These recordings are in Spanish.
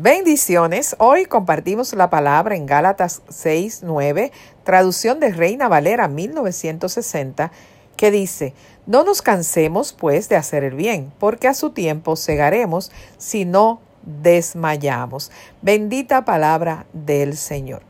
Bendiciones. Hoy compartimos la palabra en Gálatas 6, 9, traducción de Reina Valera 1960, que dice, no nos cansemos pues de hacer el bien, porque a su tiempo cegaremos si no desmayamos. Bendita palabra del Señor.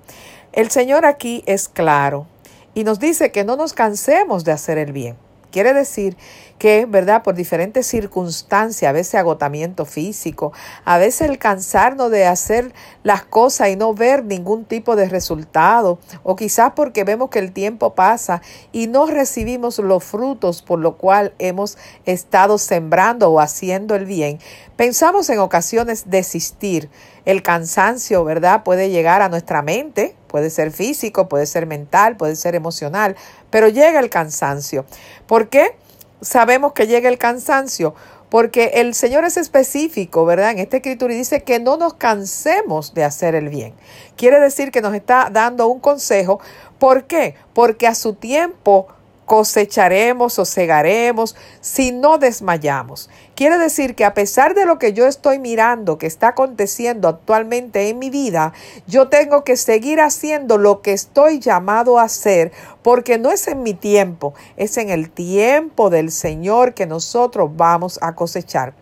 El Señor aquí es claro y nos dice que no nos cansemos de hacer el bien. Quiere decir que, ¿verdad? Por diferentes circunstancias, a veces agotamiento físico, a veces el cansarnos de hacer las cosas y no ver ningún tipo de resultado, o quizás porque vemos que el tiempo pasa y no recibimos los frutos por lo cual hemos estado sembrando o haciendo el bien, pensamos en ocasiones desistir. El cansancio, ¿verdad? Puede llegar a nuestra mente, puede ser físico, puede ser mental, puede ser emocional, pero llega el cansancio. ¿Por qué? Sabemos que llega el cansancio? Porque el Señor es específico, ¿verdad? En esta escritura y dice que no nos cansemos de hacer el bien. Quiere decir que nos está dando un consejo. ¿Por qué? Porque a su tiempo cosecharemos o cegaremos si no desmayamos. Quiere decir que a pesar de lo que yo estoy mirando, que está aconteciendo actualmente en mi vida, yo tengo que seguir haciendo lo que estoy llamado a hacer, porque no es en mi tiempo, es en el tiempo del Señor que nosotros vamos a cosechar.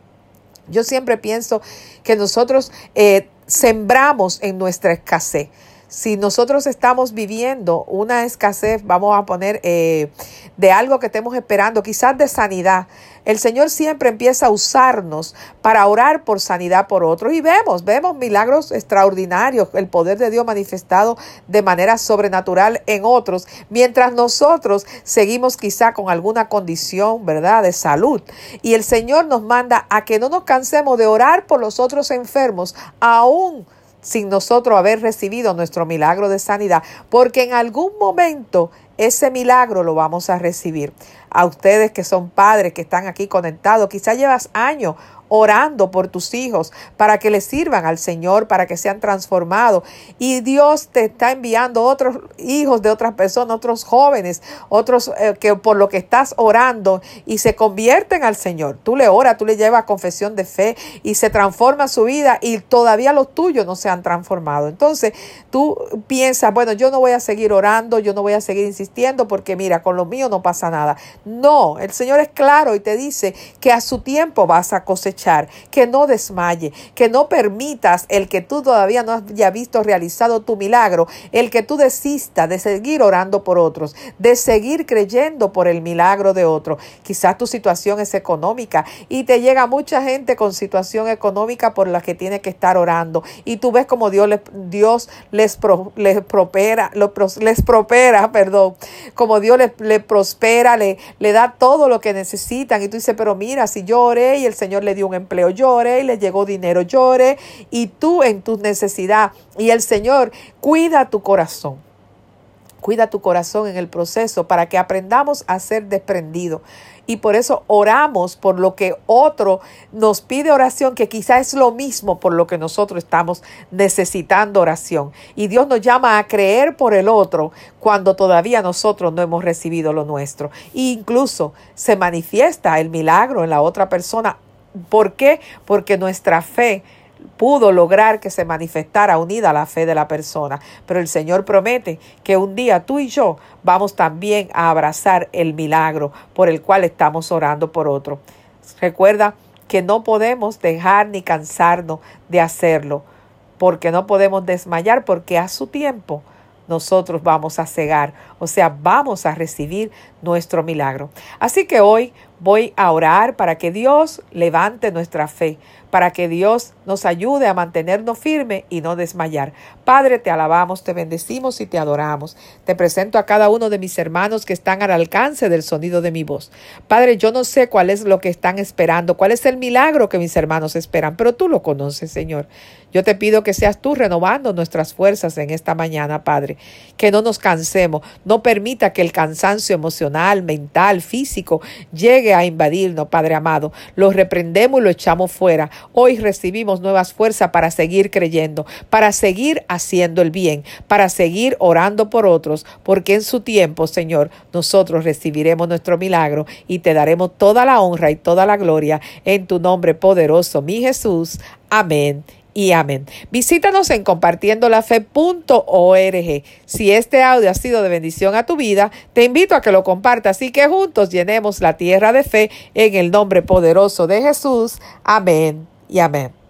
Yo siempre pienso que nosotros eh, sembramos en nuestra escasez si nosotros estamos viviendo una escasez, vamos a poner, eh, de algo que estemos esperando, quizás de sanidad, el Señor siempre empieza a usarnos para orar por sanidad por otros. Y vemos, vemos milagros extraordinarios, el poder de Dios manifestado de manera sobrenatural en otros, mientras nosotros seguimos quizá con alguna condición, ¿verdad?, de salud. Y el Señor nos manda a que no nos cansemos de orar por los otros enfermos, aún sin nosotros haber recibido nuestro milagro de sanidad, porque en algún momento ese milagro lo vamos a recibir. A ustedes que son padres, que están aquí conectados, quizá llevas años orando por tus hijos para que les sirvan al Señor, para que sean transformados. Y Dios te está enviando otros hijos de otras personas, otros jóvenes, otros eh, que por lo que estás orando y se convierten al Señor. Tú le oras, tú le llevas confesión de fe y se transforma su vida y todavía los tuyos no se han transformado. Entonces tú piensas, bueno, yo no voy a seguir orando, yo no voy a seguir insistiendo porque mira, con lo mío no pasa nada. No, el Señor es claro y te dice que a su tiempo vas a cosechar que no desmaye, que no permitas el que tú todavía no haya visto realizado tu milagro, el que tú desistas de seguir orando por otros, de seguir creyendo por el milagro de otro. Quizás tu situación es económica y te llega mucha gente con situación económica por la que tiene que estar orando y tú ves como Dios les, Dios les, les prospera, les prospera, perdón, como Dios les, les prospera, le, le da todo lo que necesitan y tú dices, pero mira, si yo oré y el Señor le dio un empleo, llore y le llegó dinero, llore y tú en tu necesidad y el Señor cuida tu corazón. Cuida tu corazón en el proceso para que aprendamos a ser desprendido. Y por eso oramos por lo que otro nos pide oración, que quizá es lo mismo por lo que nosotros estamos necesitando oración. Y Dios nos llama a creer por el otro cuando todavía nosotros no hemos recibido lo nuestro. E incluso se manifiesta el milagro en la otra persona ¿Por qué? Porque nuestra fe pudo lograr que se manifestara unida a la fe de la persona. Pero el Señor promete que un día tú y yo vamos también a abrazar el milagro por el cual estamos orando por otro. Recuerda que no podemos dejar ni cansarnos de hacerlo, porque no podemos desmayar, porque a su tiempo nosotros vamos a cegar, o sea, vamos a recibir nuestro milagro. Así que hoy voy a orar para que Dios levante nuestra fe, para que Dios nos ayude a mantenernos firmes y no desmayar. Padre, te alabamos, te bendecimos y te adoramos. Te presento a cada uno de mis hermanos que están al alcance del sonido de mi voz. Padre, yo no sé cuál es lo que están esperando, cuál es el milagro que mis hermanos esperan, pero tú lo conoces, Señor. Yo te pido que seas tú renovando nuestras fuerzas en esta mañana, Padre, que no nos cansemos, no permita que el cansancio emocional, mental, físico llegue a invadirnos, Padre amado. Lo reprendemos y lo echamos fuera. Hoy recibimos nuevas fuerzas para seguir creyendo, para seguir haciendo el bien, para seguir orando por otros, porque en su tiempo, Señor, nosotros recibiremos nuestro milagro y te daremos toda la honra y toda la gloria en tu nombre poderoso, mi Jesús. Amén y amén. Visítanos en compartiendolafe.org. Si este audio ha sido de bendición a tu vida, te invito a que lo compartas y que juntos llenemos la tierra de fe en el nombre poderoso de Jesús. Amén y amén.